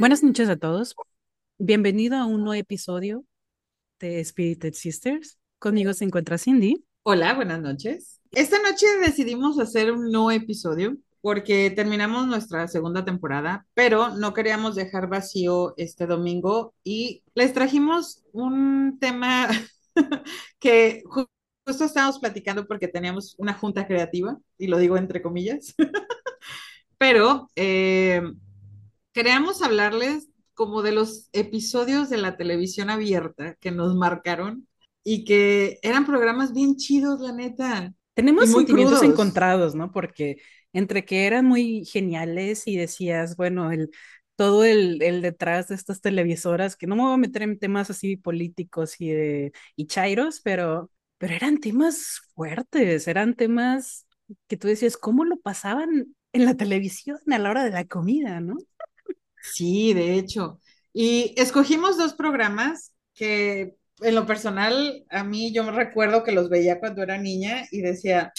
Buenas noches a todos. Bienvenido a un nuevo episodio de Spirited Sisters. Conmigo se encuentra Cindy. Hola, buenas noches. Esta noche decidimos hacer un nuevo episodio porque terminamos nuestra segunda temporada, pero no queríamos dejar vacío este domingo y les trajimos un tema que justo estábamos platicando porque teníamos una junta creativa, y lo digo entre comillas, pero eh, queríamos hablarles como de los episodios de la televisión abierta que nos marcaron y que eran programas bien chidos, la neta. Tenemos sentimientos crudos. encontrados, ¿no? Porque entre que eran muy geniales y decías, bueno, el, todo el, el detrás de estas televisoras, que no me voy a meter en temas así políticos y, de, y chairos, pero, pero eran temas fuertes, eran temas que tú decías, ¿cómo lo pasaban en la televisión a la hora de la comida, ¿no? Sí, de hecho. Y escogimos dos programas que en lo personal, a mí yo me recuerdo que los veía cuando era niña y decía,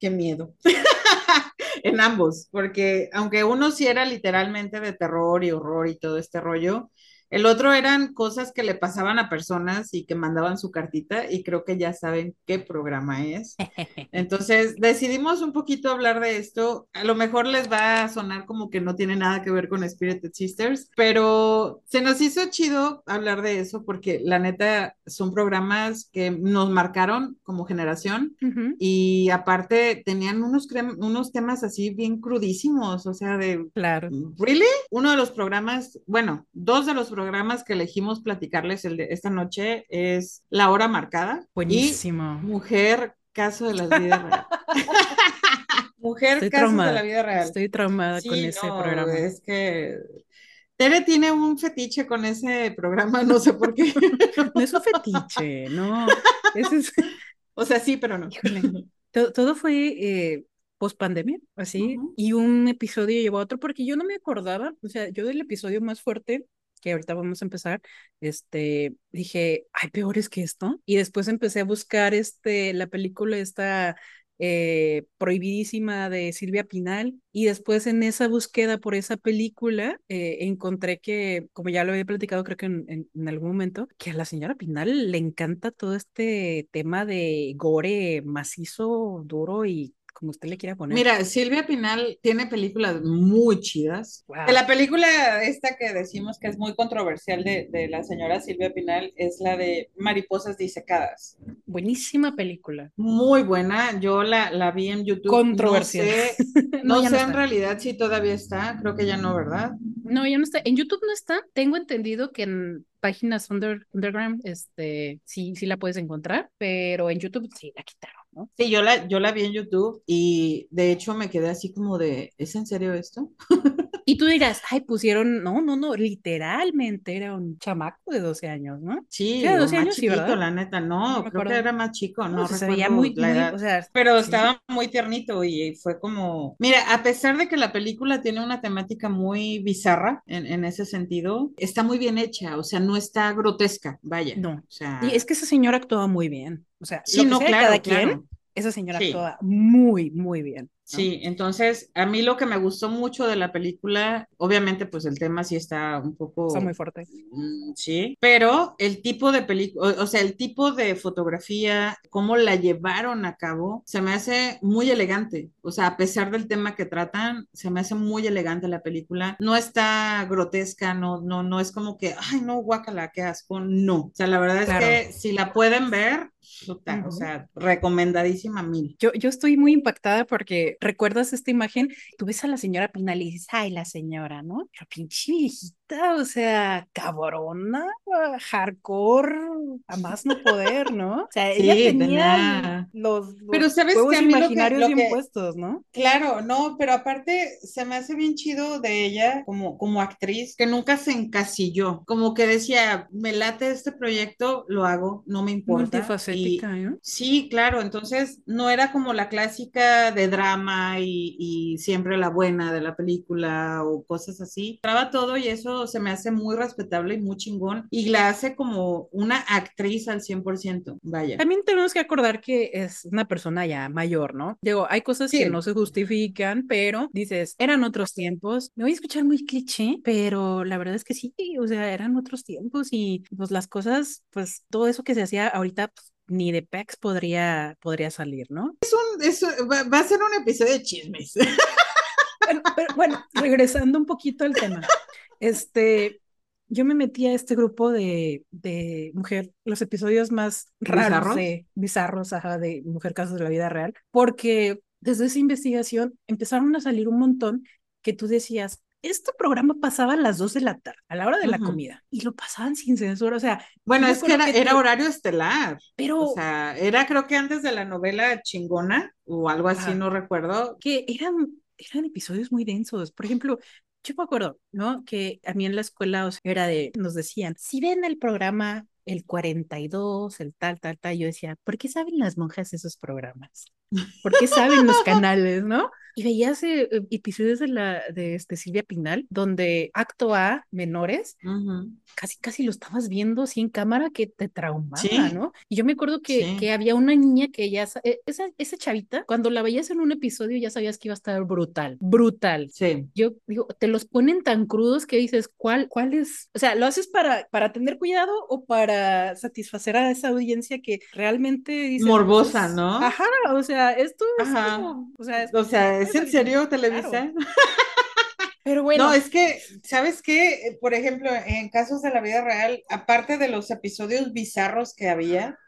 qué miedo. En ambos, porque aunque uno sí era literalmente de terror y horror y todo este rollo, el otro eran cosas que le pasaban a personas y que mandaban su cartita y creo que ya saben qué programa es. Entonces decidimos un poquito hablar de esto. A lo mejor les va a sonar como que no tiene nada que ver con Spirited Sisters, pero se nos hizo chido hablar de eso porque la neta son programas que nos marcaron como generación y aparte tenían unos, unos temas así bien crudísimos, o sea, de, claro. ¿really? Uno de los programas, bueno, dos de los programas que elegimos platicarles el de esta noche es La Hora Marcada y Buenísimo. Mujer, caso de la vida real. Mujer, Estoy casos de la traumada. vida real. Estoy traumada con Sí, ese no, programa. es que Tere tiene un fetiche con ese programa, no sé por qué. No es un fetiche, no. Ese es, O sea, sí, pero no. híjole, to- todo fue eh, post pandemia, así, Ujú. y un episodio llevó a otro, porque yo no me acordaba, o sea, yo del episodio más fuerte, que ahorita vamos a empezar, este, dije, hay peores que esto, y después empecé a buscar este, la película esta eh, prohibidísima de Silvia Pinal, y después en esa búsqueda por esa película eh, encontré que, como ya lo había platicado creo que en, en- algún momento, que a la señora Pinal le encanta todo este tema de gore macizo, duro y como usted le quiera poner. Mira, Silvia Pinal tiene películas muy chidas. Wow. La película esta que decimos que es muy controversial de, de la señora Silvia Pinal es la de Mariposas Disecadas. Buenísima película. Muy buena, yo la, la vi en YouTube. Controversial. No sé, No, no ya sé no en realidad si todavía está, creo que ya no, ¿verdad? No, ya no está. En YouTube no está. Tengo entendido que en páginas under, underground, este, sí, sí la puedes encontrar, pero en YouTube sí la quitaron, Sí, yo la, yo la vi en YouTube y de hecho me quedé así como de, ¿es en serio esto? Y tú dirás, ay, pusieron, no, no, no, literalmente era un chamaco de 12 años, ¿no? Sí, Sí, de o 12 más años, sí, chiquito, ¿verdad? la neta, No no, creo que acuerdo. era más chico, No, no se veía muy, la muy, edad. o sea, Pero sí. estaba muy tiernito y fue como, mira, a pesar de que la película tiene una temática muy bizarra en, en ese sentido, está muy bien hecha, o sea, no está grotesca, vaya, No. o Y sea, es que esa señora actuaba muy bien. O sea, sí, lo que no, sea claro, cada quien, claro, esa señora sí. actuaba muy, muy bien. Sí, entonces a mí lo que me gustó mucho de la película, obviamente pues el tema sí está un Está poco, muy fuerte. mm, sí, pero el tipo de película, o, o sea, el tipo de fotografía, cómo la llevaron a cabo, se me hace muy elegante, o sea, a pesar del tema que tratan, se me hace muy elegante la película, no está grotesca, no, no, no es como que, ay, no, guácala, qué asco, no, o sea, la verdad es Claro. que si la pueden ver, puta, o sea, recomendadísima mil. Yo, yo estoy muy impactada porque recuerdas esta imagen, tú ves a la señora Pinal y dices, ay, la señora, ¿no? Pero pinche viejita, o sea, cabrona, hardcore, a más no poder, ¿no? O sea, ella Sí, tenía tenía... los, Pero los sabes que juegos a mí lo que, imaginarios lo que, puestos, ¿no? claro, no, pero aparte se me hace bien chido de ella como, como actriz, que nunca se encasilló, como que decía, me late este proyecto, lo hago, no me importa. Y Multifacética, ¿no? sí, claro, entonces no era como la clásica de drama y, y siempre la buena de la película o cosas así. Traba todo y eso eso se me hace muy respetable y muy chingón y la hace como una actriz al 100%, vaya. También tenemos que acordar que es una persona ya mayor, ¿no? Digo, hay cosas Sí. que no se justifican, pero dices, eran otros tiempos. Me voy a escuchar muy cliché, pero la verdad es que sí, o sea, eran otros tiempos y pues las cosas, pues todo eso que se hacía ahorita, pues, ni de PEX podría, podría salir, ¿no? Eso va, va a ser un episodio de chismes. Bueno, pero bueno, regresando un poquito al tema, este, yo me metí a este grupo de, de mujer, los episodios más raros ¿Bizarros? de bizarros, ajá, de mujer casos de la vida real, porque desde esa investigación empezaron a salir un montón que tú decías, este programa pasaba a las 2 de la tarde, a la hora de la comida, y lo pasaban sin censura, o sea, Bueno, es que era, que era horario estelar. pero O sea, era creo que antes de la novela chingona o algo así, no recuerdo. que eran, eran episodios muy densos. Por ejemplo, yo me acuerdo, ¿no? Que a mí en la escuela era de, nos decían, si ven el programa el 42, el tal, tal, tal, yo decía, ¿por qué saben las monjas esos programas? ¿Por qué saben los canales, no? Y veías eh, eh, episodios de la de este Silvia Pinal donde acto A menores Ujú. casi casi lo estabas viendo así en cámara que te traumaba, Sí. ¿no? Y yo me acuerdo que, Sí. que había una niña que ya, eh, esa, esa chavita, cuando la veías en un episodio ya sabías que iba a estar brutal, brutal. Sí. Yo digo, te los ponen tan crudos que dices, ¿cuál, cuál es? O sea, ¿lo haces para, para tener cuidado o para satisfacer a esa audiencia que realmente dice Morbosa, ¿no? Ajá, o sea, esto es Ajá. como, o sea, es- O sea, ¿es en Claro. serio Televisa? pero bueno, No, es que, ¿sabes qué? Eh, Por ejemplo, en casos de la vida real, aparte de los episodios bizarros que había,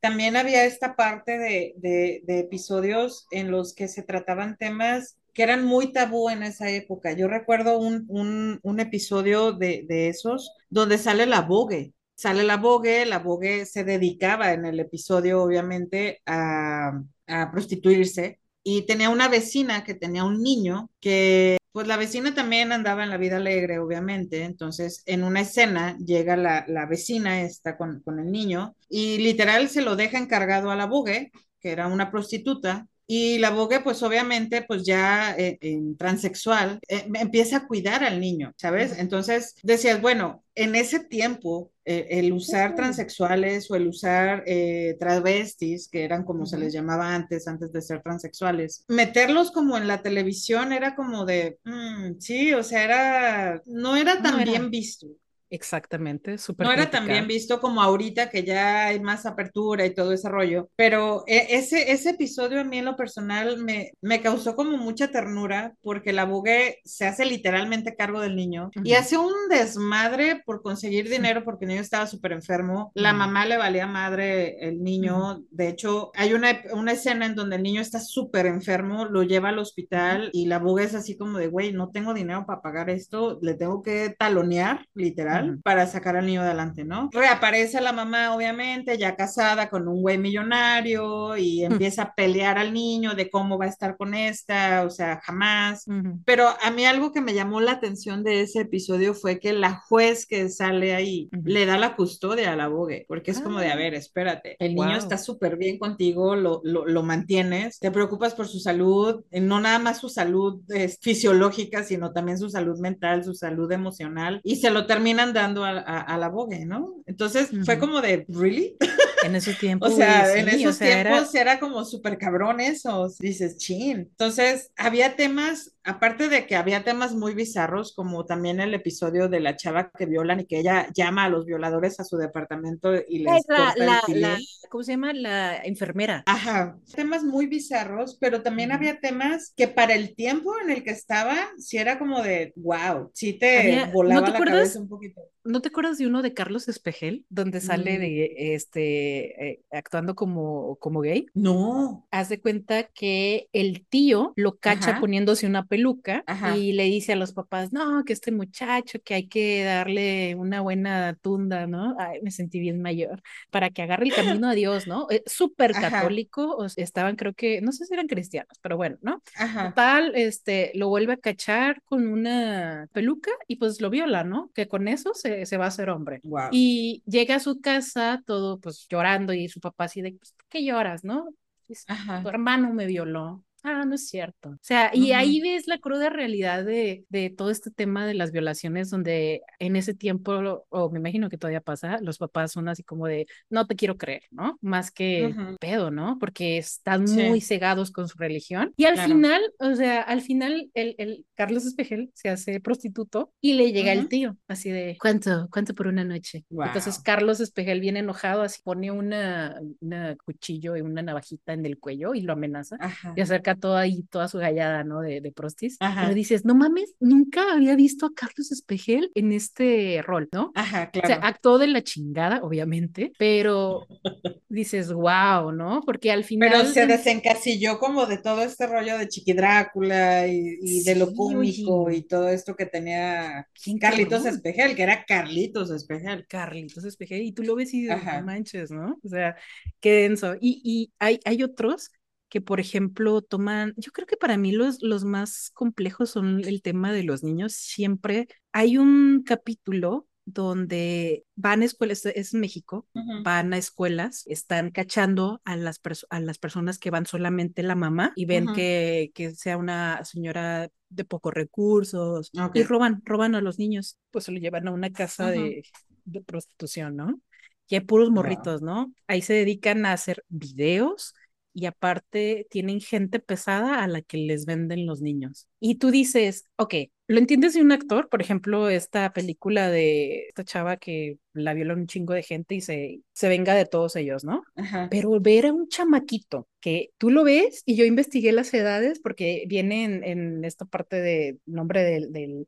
también había esta parte de, de- de episodios en los que se trataban temas que eran muy tabú en esa época. Yo recuerdo un, un- un episodio de, de esos donde sale la Vogue. Sale la Vogue, la Vogue se dedicaba en el episodio, obviamente, a, a prostituirse y tenía una vecina que tenía un niño que pues la vecina también andaba en la vida alegre, obviamente. Entonces, en una escena llega la, la vecina esta con, con el niño y literal se lo deja encargado a la Bogue, que era una prostituta. Y la Bogue, pues obviamente, pues ya eh, en transexual, eh, empieza a cuidar al niño, ¿sabes? Entonces decías, bueno, en ese tiempo, eh, el usar transexuales o el usar eh, travestis, que eran como se les llamaba antes, antes de ser transexuales, meterlos como en la televisión era como de, mm, sí, o sea, era, no era No tan era. bien visto. Exactamente, súper No era tan bien visto como ahorita que ya hay más apertura y todo ese rollo, pero eh, ese, ese episodio a mí en lo personal me, me causó como mucha ternura porque la Bugue se hace literalmente cargo del niño y Ujú. hace un desmadre por conseguir dinero porque el niño estaba súper enfermo, la Ujú. mamá le valía madre el niño, de hecho hay una, una escena en donde el niño está súper enfermo, lo lleva al hospital y la Bugue es así como de, güey, no tengo dinero para pagar esto, le tengo que talonear, literal, Ujú. para sacar al niño adelante, ¿no? Reaparece la mamá, obviamente, ya casada con un güey millonario y empieza a pelear al niño de cómo va a estar con esta, o sea, jamás. Ujú. Pero a mí algo que me llamó la atención de ese episodio fue que la juez que sale ahí le da la custodia a la Bogue, porque es como de, a Ah. ver, espérate, el niño Wow. está súper bien contigo, lo, lo, lo mantienes, te preocupas por su salud, eh, no nada más su salud eh, fisiológica, sino también su salud mental, su salud emocional, y se lo terminan dando a, a, a la Bogue, ¿no? Entonces fue Ujú. como de, ¿really? En esos O tiempos, sea, güey, en sí, o esos sea, era, tiempos era como súper cabrón eso, dices, chin. Entonces, había temas, aparte de que había temas muy bizarros, como también el episodio de la chava que violan y que ella llama a los violadores a su departamento y es les la, corta el la, la, ¿cómo se llama? La enfermera. Ajá, temas muy bizarros, pero también había temas que para el tiempo en el que estaban, sí era como de, wow, sí te Había, ¿no volaba te la acuerdas? cabeza un poquito. ¿No te acuerdas de uno de Carlos Espejel, donde sale Mm, de este eh, actuando como, como gay? no, Haz de cuenta que el tío lo cacha ajá, poniéndose una peluca ajá, y le dice a los papás, no, que este muchacho, que hay que darle una buena tunda, ¿no? Ay, me sentí bien mayor, para que agarre el camino a Dios, ¿no? Eh, Súper católico, o sea, estaban creo que, no sé si eran cristianos, pero bueno, ¿no? ajá, Total, este, lo vuelve a cachar con una peluca y pues lo viola, ¿no? Que con eso se, se va a hacer hombre. wow, Y llega a su casa todo pues llorando y su papá así de, pues, ¿por qué lloras, no? Dice, tu hermano me violó. Ah, no es cierto. O sea, y ahí ves la cruda realidad de, de todo este tema de las violaciones, donde en ese tiempo, o me imagino que todavía pasa, los papás son así como de, no te quiero creer, ¿no? Más que pedo, ¿no? Porque están muy cegados con su religión. Y al final, o sea, al final el, el, Carlos Espejel se hace prostituto y le llega el tío, así de, ¿cuánto? ¿Cuánto por una noche? Entonces Carlos Espejel viene enojado, así pone una, una cuchillo y una navajita en el cuello y lo amenaza y acerca toda ahí, toda su gallada, ¿no? De, de prostis. Pero dices, no mames, nunca había visto a Carlos Espejel en este rol, ¿no? Ajá, claro. O sea, actuó de la chingada, obviamente, pero dices, wow, ¿no? Porque al final. Pero se desencasilló como de todo este rollo de Chiqui Drácula y, de lo cómico y todo esto que tenía Carlitos Espejel, que era Carlitos Espejel. Carlitos Espejel, y tú lo ves y dices, no manches, ¿no? O sea, qué denso. Y, y hay, hay otros que, por ejemplo, toman, yo creo que para mí los, los más complejos son el tema de los niños. Siempre hay un capítulo donde van a escuelas, es México, van a escuelas, están cachando a las, a las personas que van solamente la mamá y ven que, que sea una señora de pocos recursos y roban, roban a los niños, pues se lo llevan a una casa de, de, prostitución, ¿no? Y hay puros morritos, ¿no? Ahí se dedican a hacer videos y aparte tienen gente pesada a la que les venden los niños. Y tú dices, ok, lo entiendes de un actor, por ejemplo, esta película de esta chava que la viola un chingo de gente y se, se venga de todos ellos, ¿no? Pero ver a un chamaquito que tú lo ves y yo investigué las edades porque viene en, esta parte de nombre del, del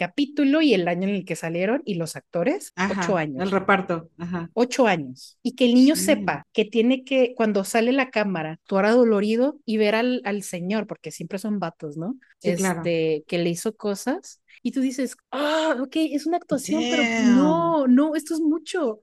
capítulo y el año en el que salieron y los actores, ocho años. El reparto, Ocho años. Y que el niño sepa que tiene que, cuando sale la cámara, actuar adolorido y ver al, al señor, porque siempre son vatos, ¿no? este, que le hizo cosas. Y tú dices, ah, ok, es una actuación, pero no, no, esto es mucho.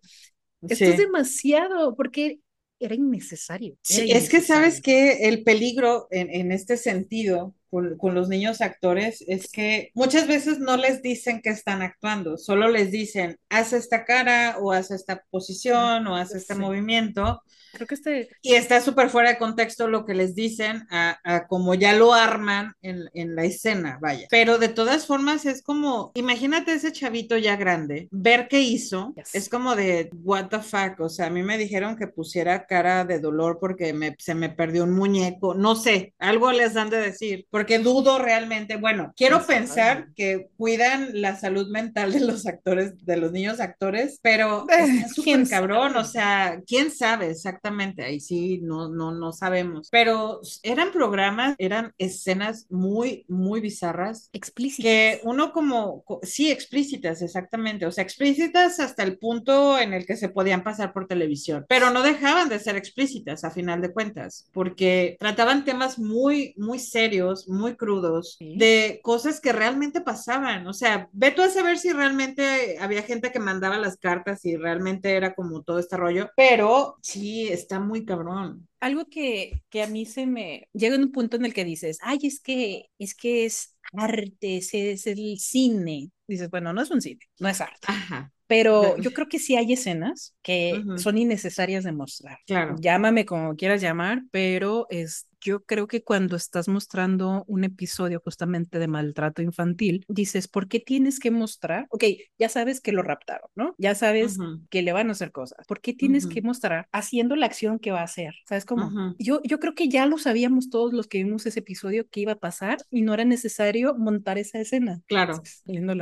Esto es demasiado, porque era innecesario. sí, es que sabes que el peligro en, en este sentido con, con, los niños actores es que muchas veces no les dicen que están actuando, solo les dicen, haz esta cara o haz esta posición o haz este movimiento Creo que este... Y está súper fuera de contexto lo que les dicen a, a como ya lo arman en, en, la escena, vaya. Pero de todas formas es como, imagínate ese chavito ya grande, ver qué hizo, es como de, what the fuck, o sea, a mí me dijeron que pusiera cara de dolor porque me, se me perdió un muñeco, no sé, algo les dan de decir, porque dudo realmente, bueno, quiero pensar que cuidan la salud mental de los actores, de los niños actores, pero es súper cabrón, o sea, quién sabe exactamente exactamente, ahí sí no, no, no sabemos, pero eran programas, eran escenas muy, muy bizarras. Explícitas. Que uno como, sí, explícitas, exactamente, o sea, explícitas hasta el punto en el que se podían pasar por televisión, pero no dejaban de ser explícitas a final de cuentas, porque trataban temas muy, muy serios, muy crudos, de cosas que realmente pasaban, o sea, ve tú a saber si realmente había gente que mandaba las cartas y realmente era como todo este rollo, pero sí, está muy cabrón. Algo que, que a mí se me llega en un punto en el que dices, ay, es que es que es arte, es, es el cine. Dices, bueno, no es un cine, no es arte. Ajá. Pero yo creo que sí hay escenas que son innecesarias de mostrar. Claro. Llámame como quieras llamar, pero es, yo creo que cuando estás mostrando un episodio justamente de maltrato infantil, dices, ¿por qué tienes que mostrar? Ok, ya sabes que lo raptaron, ¿no? Ya sabes que le van a hacer cosas. ¿Por qué tienes que mostrar haciendo la acción que va a hacer? ¿Sabes cómo? yo, yo creo que ya lo sabíamos todos los que vimos ese episodio que iba a pasar y no era necesario montar esa escena. Claro.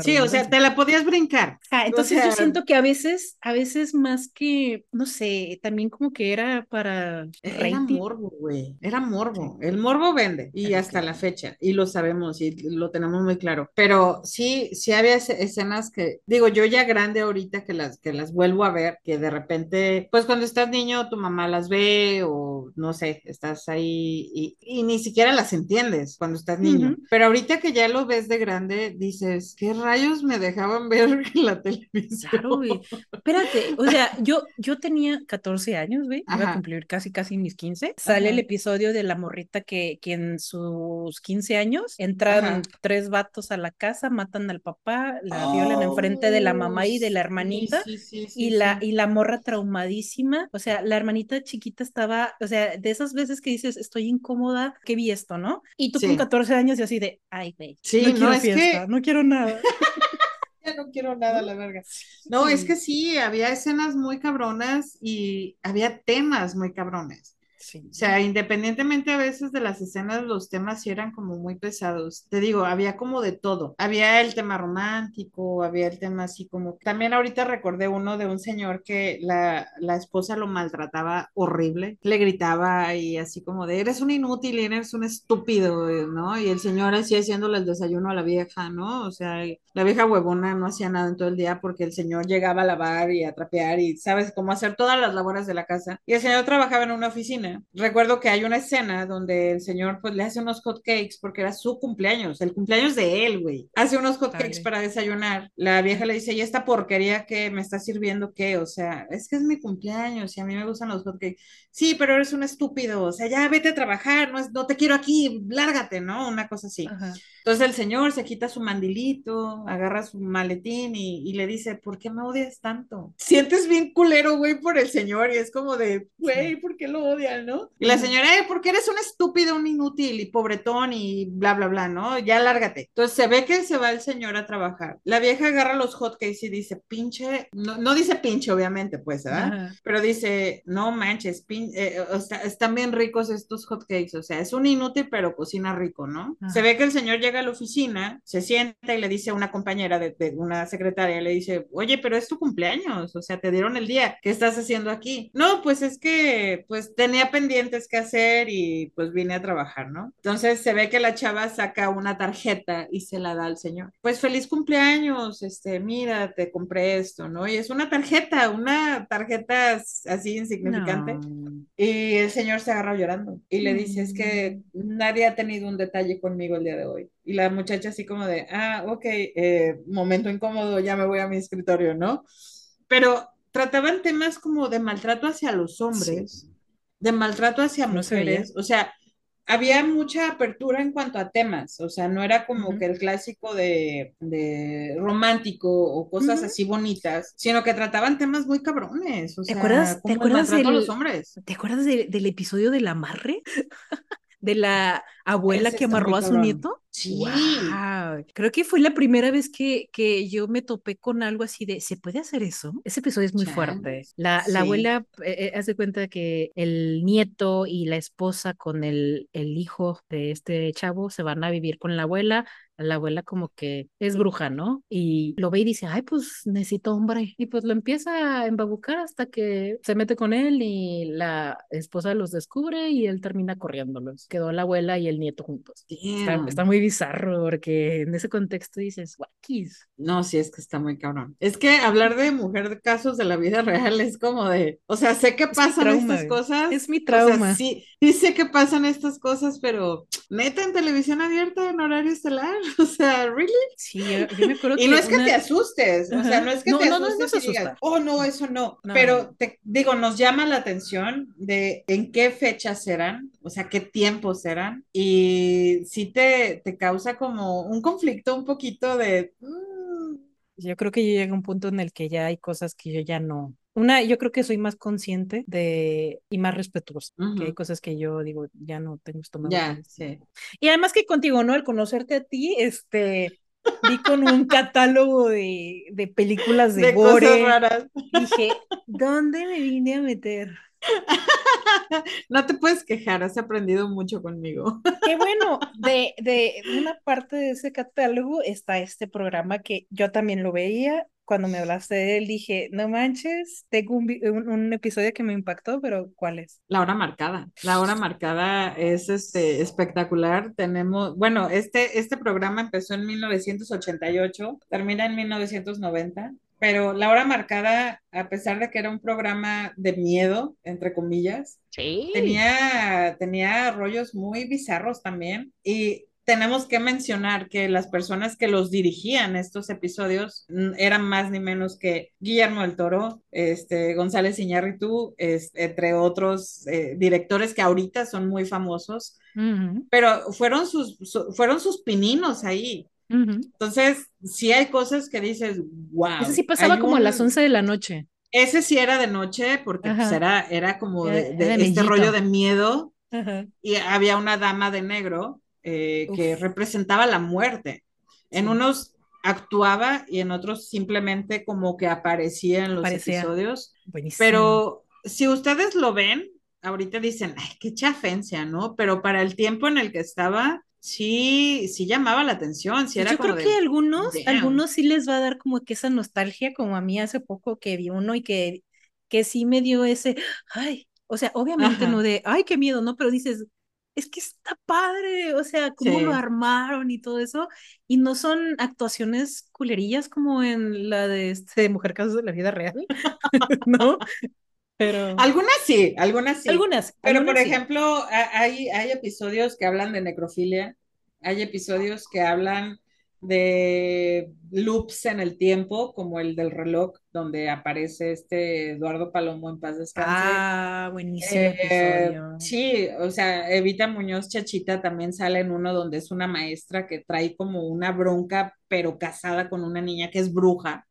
Sí, o sea, te la podías brincar. Ah, entonces yo siento que a veces, a veces más que, no sé, también como que era para... Era morbo, güey. Era morbo el morbo vende y hasta la fecha, y lo sabemos y lo tenemos muy claro. Pero sí, sí había escenas que, digo, yo ya grande ahorita que las, que las vuelvo a ver, que de repente, pues cuando estás niño, tu mamá las ve o no sé, estás ahí y, ni siquiera las entiendes cuando estás niño. Pero ahorita que ya lo ves de grande, dices, ¿qué rayos me dejaban ver en la televisión? Claro, güey. Espérate, o sea, yo, yo tenía 14 años, güey, iba a cumplir casi, casi mis 15. Sale el episodio de la la morrita que, que en sus 15 años entran Ajá. tres vatos a la casa, matan al papá, la violan enfrente de la mamá y de la Oh, hermanita. Sí, sí, sí, Y la, y la morra traumadísima, o sea, la hermanita chiquita estaba, o sea, de esas veces que dices, estoy incómoda, que vi esto, ¿no? Y tú con Sí. 14 años y así de, ay, güey, no no, quiero es fiesta, que- no quiero nada. No quiero nada, la verga. No, es que sí, había escenas muy cabronas y había temas muy cabrones. O sea, independientemente a veces de las escenas, los temas sí eran como muy pesados. Te digo, había como de todo. Había el tema romántico, había el tema así como... También ahorita recordé uno de un señor que la, la esposa lo maltrataba horrible, le gritaba y así como de, eres un inútil eres un estúpido, ¿no? Y el señor así haciéndole el desayuno a la vieja, ¿no? O sea, la vieja huevona no hacía nada en todo el día porque el señor llegaba a lavar y a trapear y sabes cómo hacer todas las labores de la casa. Y el señor trabajaba en una oficina. Recuerdo que hay una escena donde el señor pues le hace unos hot cakes porque era su cumpleaños, el cumpleaños de él, güey. Hace unos hot cakes Dale. para desayunar. La vieja le dice, ¿y esta porquería que me está sirviendo qué? O sea, es que es mi cumpleaños y a mí me gustan los hot cakes. Sí, pero eres un estúpido, o sea, ya vete a trabajar, no, es, no te quiero aquí, lárgate, ¿no? Una cosa así. Ajá. Entonces el señor se quita su mandilito, agarra su maletín y, y le dice, ¿por qué me odias tanto? Sientes bien culero, güey, por el señor y es como de, güey, ¿por qué lo odian, no? Y la señora, eh, porque eres un estúpido, un inútil y pobretón y bla, bla, bla, ¿no? Ya lárgate. Entonces se ve que se va el señor a trabajar. La vieja agarra los hotcakes y dice, pinche, no, no dice pinche, obviamente, pues, ¿verdad? Ajá. Pero dice, no manches, pin- eh, o sea, están bien ricos estos hotcakes, o sea, es un inútil, pero cocina rico, ¿no? Ajá. Se ve que el señor llega a la oficina, se sienta y le dice a una compañera de, de una secretaria, le dice, oye, pero es tu cumpleaños, o sea, te dieron el día, ¿qué estás haciendo aquí? No, pues es que, pues tenía pendientes que hacer y pues vine a trabajar, ¿no? Entonces se ve que la chava saca una tarjeta y se la da al señor. Pues feliz cumpleaños, este, mira, te compré esto, ¿no? Y es una tarjeta, una tarjeta así insignificante. No. Y el señor se agarra llorando y le dice, es Mm. que nadie ha tenido un detalle conmigo el día de hoy. Y la muchacha así como de, ah, ok, eh, momento incómodo, ya me voy a mi escritorio, ¿no? Pero trataban temas como de maltrato hacia los hombres, de maltrato hacia No mujeres, o sea, había mucha apertura en cuanto a temas, o sea, no era como Ujú. que el clásico de, de romántico o cosas así bonitas, sino que trataban temas muy cabrones, o ¿Te sea, acuerdas- te como el acuerdas maltrato a del- los hombres. ¿Te acuerdas de- del episodio del amarre? De la abuela Ese que amarró a su cabrón. nieto. Sí. Guau, Creo que fue la primera vez que, que yo me topé con algo así de, ¿se puede hacer eso? Ese episodio es muy fuerte. La, la Sí. abuela eh, eh, hace cuenta que el nieto y la esposa con el, el hijo de este chavo se van a vivir con la abuela. La abuela como que es bruja, ¿no? Y lo ve y dice, ay, pues necesito hombre. Y pues lo empieza a embabucar hasta que se mete con él y la esposa los descubre y él termina corriéndolos. Quedó la abuela y el nieto juntos. Está, está muy bizarro porque en ese contexto dices, guakis. No, sí, es que está muy cabrón. Es que hablar de mujer de casos de la vida real es como de, o sea, sé que pasan trauma, estas cosas. Es mi O sea, trauma. sí, sí sé que pasan estas cosas, pero neta en televisión abierta en horario estelar. O sea, ¿really? Sí, yo, yo me acuerdo Y no es que una- te asustes, o sea, no es que No, te no, no, no asustes se y digas, oh, no, eso no. No. Pero te digo, nos llama la atención de en qué fechas eran, o sea, qué tiempos eran, y sí te, te causa como un conflicto un poquito de. mm, Yo creo que yo llegué a un punto en el que ya hay cosas que yo ya no. Una, yo creo que soy más consciente de y más respetuosa. Que hay cosas que yo digo, ya no tengo estómago. Ya, sí. Y además que contigo, ¿no? Al conocerte a ti, este, vi con un catálogo de, de películas de, De cosas gore. raras. Dije, ¿dónde me vine a meter? No te puedes quejar, has aprendido mucho conmigo. Qué bueno, de, de una parte de ese catálogo está este programa que yo también lo veía. Cuando me hablaste de él, dije, no manches, tengo un, un, un episodio que me impactó, pero ¿cuál es? La hora marcada. La hora marcada es este espectacular. Tenemos, bueno, este, este programa empezó en 1988, termina en 1990, pero La hora marcada, a pesar de que era un programa de miedo, entre comillas, Sí. tenía, tenía rollos muy bizarros también. Y tenemos que mencionar que las personas que los dirigían estos episodios mm, eran más ni menos que Guillermo del Toro, este, González Iñárritu, este, entre otros eh, directores que ahorita son muy famosos, uh -huh. pero fueron sus, su, fueron sus pininos ahí. Uh -huh. Entonces, sí hay cosas que dices, wow. Eso sí pasaba como un... a las 11 de la noche. Ese sí era de noche, porque pues, era, era como de, de, de este rollo de miedo. Ajá. Y había una dama de negro eh, que representaba la muerte. En sí. unos actuaba y en otros simplemente como que aparecía en los episodios. Buenísimo. Pero si ustedes lo ven, ahorita dicen, ay, qué chafencia, ¿no? Pero para el tiempo en el que estaba, sí, sí llamaba la atención. Sí era Yo creo de, que algunos, damn. algunos sí les va a dar como que esa nostalgia, como a mí hace poco que vi uno y que, que sí me dio ese, ay, o sea, obviamente Ajá. no de, ay, qué miedo, ¿no? Pero dices, es que está padre, o sea, cómo sí. lo armaron y todo eso, y no son actuaciones culerillas como en la de, este, de Mujer Casos de la Vida Real, ¿no? Pero... Algunas sí, algunas sí. Algunas. Pero, algunas por sí. ejemplo, hay, hay episodios que hablan de necrofilia, hay episodios que hablan de loops en el tiempo, como el del reloj, donde aparece este Eduardo Palomo en paz descanse. Ah, buenísimo eh, episodio. Sí, o sea, Evita Muñoz Chachita también sale en uno donde es una maestra que trae como una bronca, pero casada con una niña que es bruja.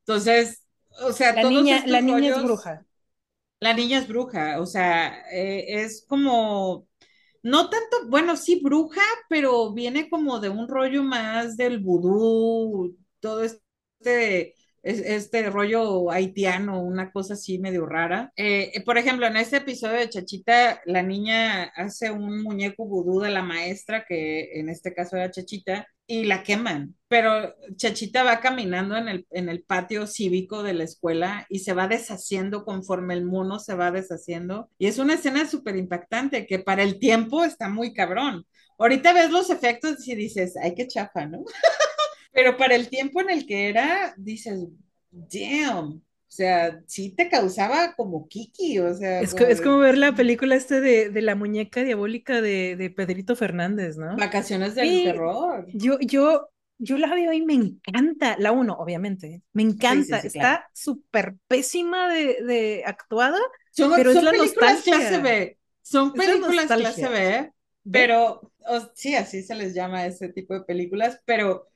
Entonces, o sea, la todos niña, la niña es bruja. La niña es bruja, o sea, eh, es como no tanto, bueno, sí, bruja, pero viene como de un rollo más del vudú, todo este, este rollo haitiano, una cosa así medio rara. Eh, por ejemplo, en este episodio de Chachita, la niña hace un muñeco vudú de la maestra, que en este caso era Chachita, y la queman. Pero Chachita va caminando en el, en el patio cívico de la escuela y se va deshaciendo conforme el mono se va deshaciendo. Y es una escena súper impactante que para el tiempo está muy cabrón. Ahorita ves los efectos y dices, ay, qué chafa, ¿no? Pero para el tiempo en el que era, dices, damn, o sea, sí te causaba como Kiki, o sea. Es, como, es como ver la película este de, de la muñeca diabólica de, de, Pedrito Fernández, ¿no? Vacaciones del terror. Yo, yo, yo la veo y me encanta, la uno, obviamente, me encanta, sí, sí, sí, está súper claro. pésima de, de, actuada, son, pero son es la películas nostalgia. clase B, son películas clase B, pero o, sí, así se les llama a ese tipo de películas, pero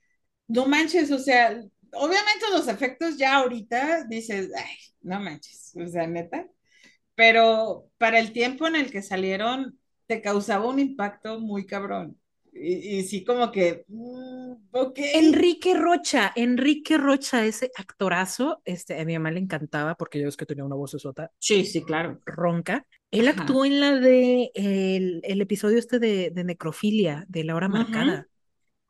no manches, o sea, obviamente los efectos ya ahorita dices, ay, no manches, o sea, neta, pero para el tiempo en el que salieron te causaba un impacto muy cabrón. Y, y sí, como que, mm. Enrique Rocha, Enrique Rocha, ese actorazo, este, a mi mamá le encantaba porque yo es que tenía una voz sota. Sí, sí, claro. Ronca. Él Ajá. actuó en la de el, el episodio este de, de, necrofilia, de la hora marcada.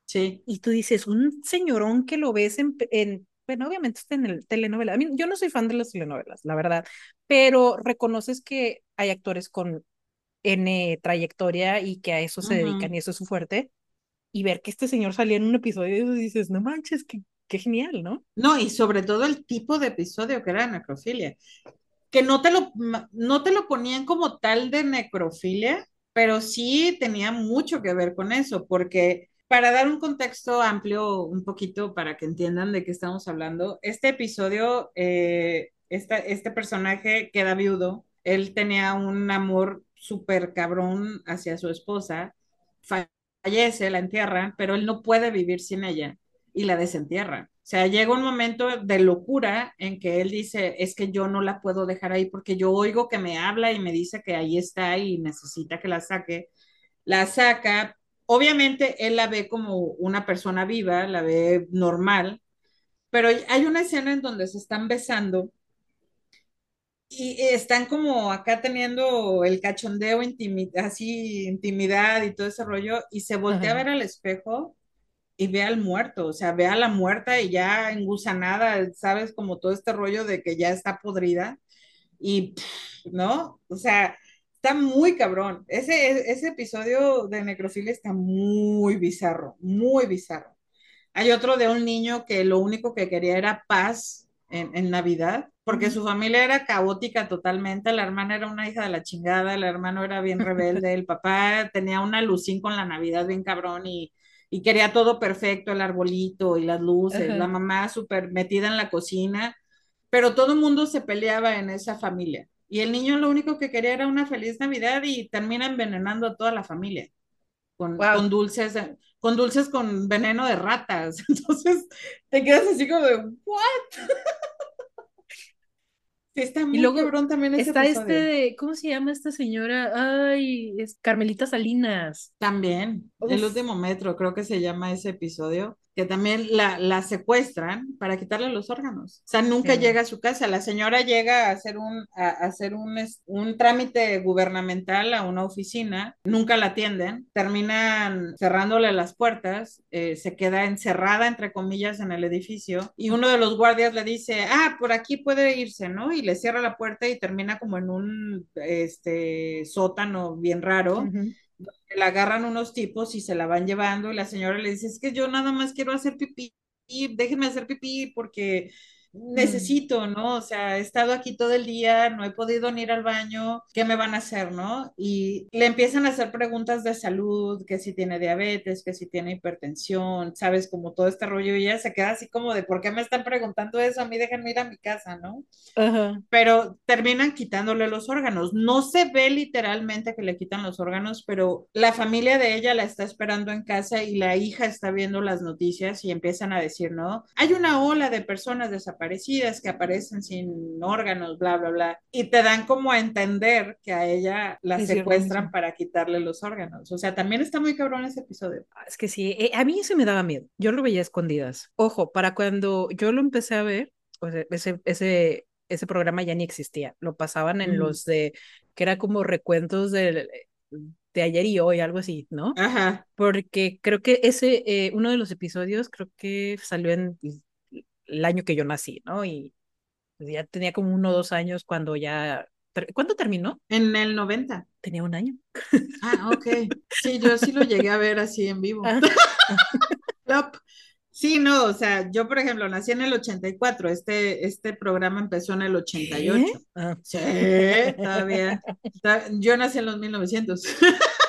Sí. Y tú dices, un señorón que lo ves en, en bueno, obviamente está en el telenovela. A mí, yo no soy fan de las telenovelas, la verdad, pero reconoces que hay actores con N trayectoria y que a eso se uh -huh. dedican y eso es su fuerte. Y ver que este señor salía en un episodio y dices, no manches, qué, qué genial, ¿no? No, y sobre todo el tipo de episodio que era necrofilia, que no te lo, no te lo ponían como tal de necrofilia, pero sí tenía mucho que ver con eso, porque para dar un contexto amplio un poquito para que entiendan de qué estamos hablando, este episodio, eh, esta, este personaje queda viudo, él tenía un amor súper cabrón hacia su esposa, fallece, la entierran, pero él no puede vivir sin ella y la desentierra. O sea, llega un momento de locura en que él dice, es que yo no la puedo dejar ahí porque yo oigo que me habla y me dice que ahí está y necesita que la saque. La saca, obviamente él la ve como una persona viva, la ve normal, pero hay una escena en donde se están besando y están como acá teniendo el cachondeo, intimi así intimidad y todo ese rollo, y se voltea Ajá. a ver al espejo y ve al muerto, o sea, ve a la muerta y ya engusanada, sabes, como todo este rollo de que ya está podrida, y, ¿no? O sea, Está muy cabrón. Ese, ese episodio de necrofilia está muy bizarro, muy bizarro. Hay otro de un niño que lo único que quería era paz en, en Navidad, porque su familia era caótica totalmente, la hermana era una hija de la chingada, el hermano era bien rebelde, el papá tenía una lucín con la Navidad bien cabrón y, y quería todo perfecto, el arbolito y las luces, la mamá súper metida en la cocina, pero todo el mundo se peleaba en esa familia. Y el niño lo único que quería era una feliz Navidad y termina envenenando a toda la familia con, con dulces, con dulces con veneno de ratas. Entonces te quedas así como de, ¿what? está muy y luego cabrón también ese Está este de, ¿cómo se llama esta señora? Ay, es Carmelita Salinas. También, el último metro, creo que se llama ese episodio que también la, la, secuestran para quitarle los órganos. O sea, nunca llega a su casa. La señora llega a hacer un, a, hacer un, un trámite gubernamental a una oficina, nunca la atienden, terminan cerrándole las puertas, eh, se queda encerrada, entre comillas, en el edificio, y uno de los guardias le dice, ah, por aquí puede irse, ¿no? Y le cierra la puerta y termina como en un este, sótano bien raro la agarran unos tipos y se la van llevando y la señora le dice, es que yo nada más quiero hacer pipí, déjenme hacer pipí porque. Necesito, ¿no? O sea, he estado aquí todo el día, no he podido ni ir al baño, ¿qué me van a hacer, no? Y le empiezan a hacer preguntas de salud, que si tiene diabetes, que si tiene hipertensión, sabes, como todo este rollo, y ella se queda así como de, ¿por qué me están preguntando eso? A mí déjenme ir a mi casa, ¿no? Pero terminan quitándole los órganos. No se ve literalmente que le quitan los órganos, pero la familia de ella la está esperando en casa y la hija está viendo las noticias y empiezan a decir, ¿no? Hay una ola de personas desaparecidas desaparecidas que aparecen sin órganos, bla, bla, bla, y te dan como a entender que a ella la secuestran para quitarle los órganos. O sea, también está muy cabrón ese episodio. Ah, es que sí, eh, a mí eso me daba miedo. Yo lo veía escondidas. Ojo, para cuando yo lo empecé a ver, o sea, ese, ese, ese programa ya ni existía. Lo pasaban en los de, que era como recuentos de, de ayer y hoy, algo así, ¿no? Ajá. Porque creo que ese, eh, uno de los episodios, creo que salió en el año que yo nací, ¿no? Y pues, ya tenía como uno o dos años cuando ya... ¿Cuándo terminó? En el 90. Tenía un año. Ah, ok. Sí, yo sí lo llegué a ver así en vivo. Ah. Sí, no, o sea, yo por ejemplo nací en el 84, este, este programa empezó en el 88. Ah. Sí, todavía. Yo nací en los 1900.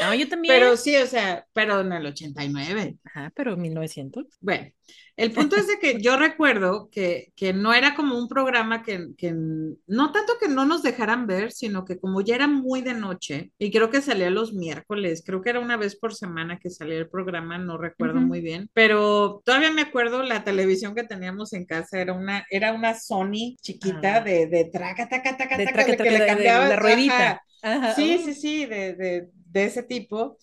No, yo también. Pero sí, o sea, pero en el 89. Ajá, pero 1900. Bueno, el punto es de que yo recuerdo que, que no era como un programa que, que, no tanto que no nos dejaran ver, sino que como ya era muy de noche, y creo que salía los miércoles, creo que era una vez por semana que salía el programa, no recuerdo muy bien, pero todavía me acuerdo la televisión que teníamos en casa, era una, era una Sony chiquita ah. de, de traca, taca, taca, taca, de, que le cambiaba la ruedita. Sí, sí, sí, de, de, de ese tipo.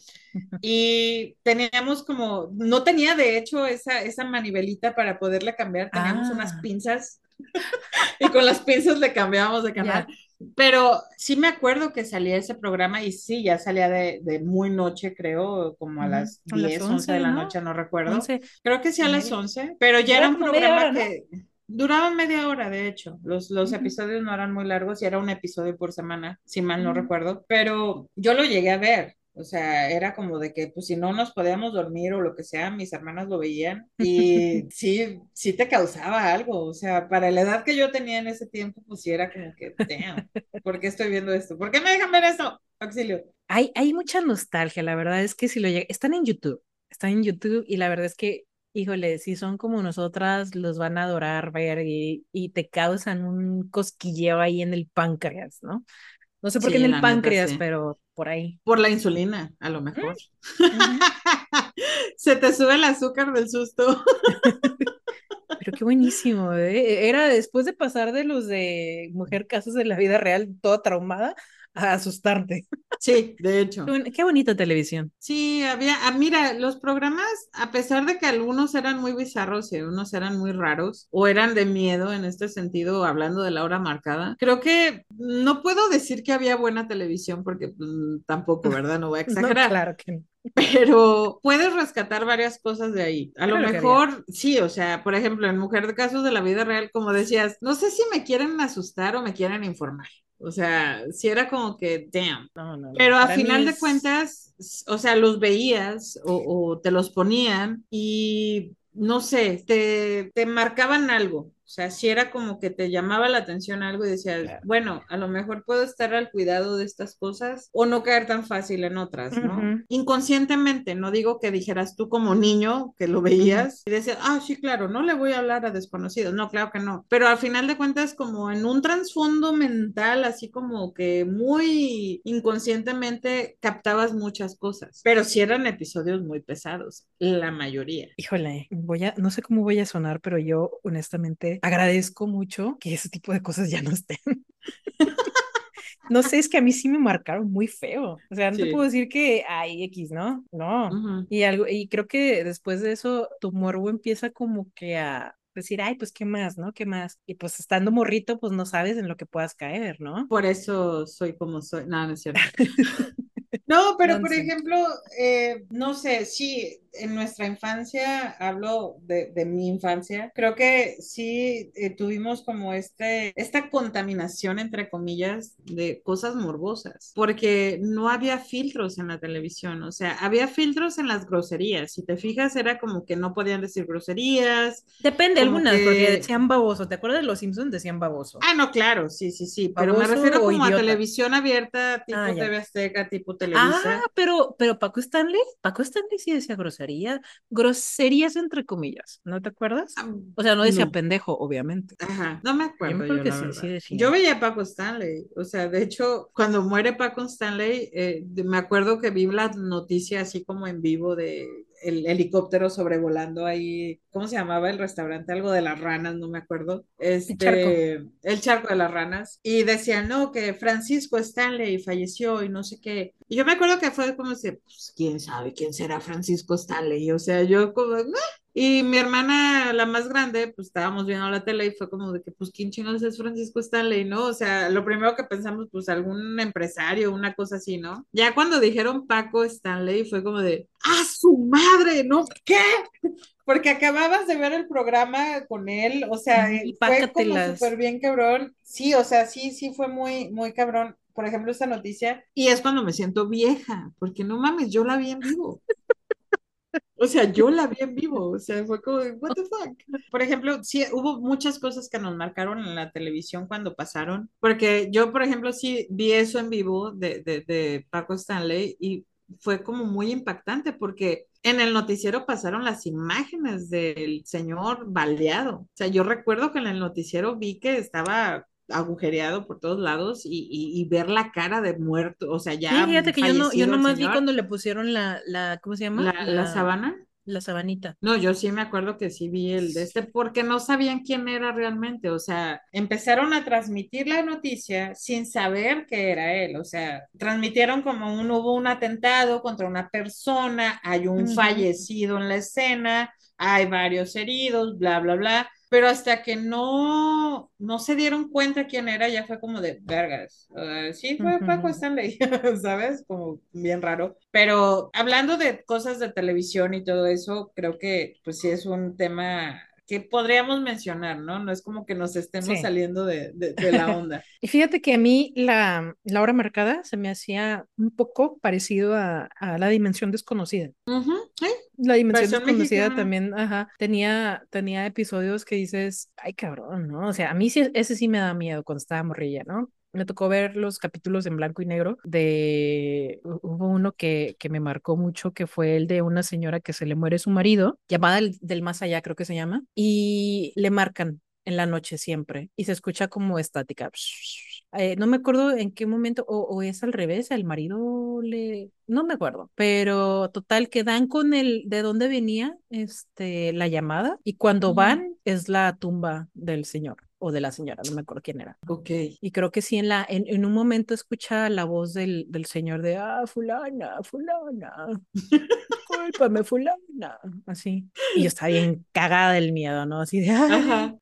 Y teníamos como, no tenía de hecho esa, esa manivelita para poderle cambiar, teníamos unas ah. pinzas y con las pinzas le cambiábamos de canal. Pero sí me acuerdo que salía ese programa y sí, ya salía de, de muy noche, creo, como a las 10, 11, de la noche, no recuerdo. Creo que sí a las 11, pero ya era un programa que... Duraba media hora, de hecho. Los, los episodios no eran muy largos y era un episodio por semana, si mal no recuerdo. Pero yo lo llegué a ver. O sea, era como de que, pues, si no nos podíamos dormir o lo que sea, mis hermanas lo veían y sí, sí te causaba algo. O sea, para la edad que yo tenía en ese tiempo, pues sí era como que, damn, ¿por qué estoy viendo esto? ¿Por qué me dejan ver esto? Auxilio. Hay, hay mucha nostalgia, la verdad es que si lo llega, están en YouTube, están en YouTube y la verdad es que híjole, si son como nosotras, los van a adorar ver y, y, te causan un cosquilleo ahí en el páncreas, ¿no? No sé por qué en el páncreas, pero por ahí. Por la insulina, a lo mejor. Se te sube el azúcar del susto. Pero qué buenísimo, ¿eh? Era después de pasar de los de mujer casos de la vida real, toda traumada, a asustarte. Sí, de hecho. Qué, bonita televisión. Sí, había, ah, mira, los programas, a pesar de que algunos eran muy bizarros y algunos eran muy raros o eran de miedo en este sentido, hablando de la hora marcada, creo que no puedo decir que había buena televisión porque pues, tampoco, ¿verdad? No voy a exagerar. claro que no pero puedes rescatar varias cosas de ahí. A lo mejor, sí, o sea, por ejemplo, en Mujer de Casos de la Vida Real, como decías, no sé si me quieren asustar o me quieren informar. O sea, si era como que, damn. Pero a final de cuentas, o sea, los veías o, te los ponían y no sé, te, te marcaban algo. O sea, si era como que te llamaba la atención algo y decías, bueno, a lo mejor puedo estar al cuidado de estas cosas o no caer tan fácil en otras, ¿no? Inconscientemente, no digo que dijeras tú como niño que lo veías y decías, ah, sí, claro, no le voy a hablar a desconocidos, no, claro que no, pero al final de cuentas como en un trasfondo mental, así como que muy inconscientemente captabas muchas cosas, pero sí eran episodios muy pesados, la mayoría. Híjole, voy a, no sé cómo voy a sonar, pero yo honestamente agradezco mucho que ese tipo de cosas ya no estén. no sé, es que a mí sí me marcaron muy feo. O sea, no te puedo decir que hay X, ¿no? No. Y algo, y creo que después de eso, tu morbo empieza como que a decir, ay, pues qué más, ¿no? ¿Qué más? Y pues estando morrito, pues no sabes en lo que puedas caer, ¿no? Por eso soy como soy. No, no es cierto. no, pero por ejemplo, eh, no sé, sí, en nuestra infancia, hablo de, de mi infancia, creo que sí eh, tuvimos como este, esta contaminación, entre comillas, de cosas morbosas, porque no había filtros en la televisión, o sea, había filtros en las groserías, si te fijas, era como que no podían decir groserías. Depende, algunas, porque decían baboso, ¿te acuerdas de los Simpsons? Decían baboso. Ah, no, claro, sí, sí, sí, pero me refiero como a televisión abierta, tipo ah, TV Azteca, tipo Televisa. Ah, pero, pero Paco Stanley, Paco Stanley sí decía groserías groserías entre comillas, ¿no te acuerdas? Ah, o sea, no decía pendejo, obviamente. Ajá, no me acuerdo. Yo, yo veía a Paco Stanley, o sea, de hecho, cuando muere Paco Stanley, eh, me acuerdo que vi la noticia así como en vivo de el helicóptero sobrevolando ahí, ¿cómo se llamaba el restaurante? Algo de las ranas, no me acuerdo. Este, el charco. El charco de las ranas. Y decían, no, que Francisco Stanley falleció y no sé qué. Y yo me acuerdo que fue como si, pues, quién sabe quién será Francisco Stanley. O sea, yo como, y mi hermana, la más grande, pues estábamos viendo la tele y fue como de que, pues, ¿quién chingados es Francisco Stanley, no? O sea, lo primero que pensamos, pues, algún empresario, una cosa así, ¿no? Ya cuando dijeron Paco Stanley, fue como de, ¡ah, su madre! ¿No? ¿Qué? Porque acababas de ver el programa con él, o sea, y fue como súper bien cabrón. Sí, o sea, sí, sí fue muy, muy cabrón. Por ejemplo, esta noticia, y es cuando me siento vieja, porque no mames, yo la vi en vivo. O sea, yo la vi en vivo, o sea, fue como, what the fuck. Por ejemplo, sí, hubo muchas cosas que nos marcaron en la televisión cuando pasaron, porque yo, por ejemplo, sí vi eso en vivo de, de, de Paco Stanley y fue como muy impactante porque en el noticiero pasaron las imágenes del señor baleado. O sea, yo recuerdo que en el noticiero vi que estaba agujereado por todos lados y, ver la cara de muerto, o sea, ya. Sí, fíjate que yo no, yo nomás vi cuando le pusieron la, la ¿cómo se llama? La, la, sabana. La sabanita. No, yo sí me acuerdo que sí vi el de este, porque no sabían quién era realmente, o sea, empezaron a transmitir la noticia sin saber que era él, o sea, transmitieron como un, hubo un atentado contra una persona, hay un fallecido en la escena, hay varios heridos, bla, bla, bla pero hasta que no, no se dieron cuenta quién era, ya fue como de vergas. sí, fue Paco Stanley, ¿sabes? Como bien raro. Pero hablando de cosas de televisión y todo eso, creo que pues sí es un tema que podríamos mencionar, ¿no? No es como que nos estemos saliendo de, la onda. y fíjate que a mí la, la hora marcada se me hacía un poco parecido a, la dimensión desconocida. ¿Sí? La dimensión desconocida también, ajá, tenía, tenía episodios que dices, ay cabrón, ¿no? O sea, a mí sí, ese sí me da miedo cuando estaba morrilla, ¿no? Me tocó ver los capítulos en blanco y negro de hubo uno que, que me marcó mucho que fue el de una señora que se le muere su marido, llamada del, más allá creo que se llama, y le marcan en la noche siempre y se escucha como estática. Eh, no me acuerdo en qué momento, o, o, es al revés, el marido le, no me acuerdo, pero total que dan con el de dónde venía este, la llamada y cuando van es la tumba del señor o de la señora, no me acuerdo quién era. Ok. Y creo que sí, en, la, en, en un momento escucha la voz del, del señor de, ah, fulana, fulana, discúlpame, fulana, así. Y yo estaba bien cagada del miedo, ¿no? Así de, Ajá.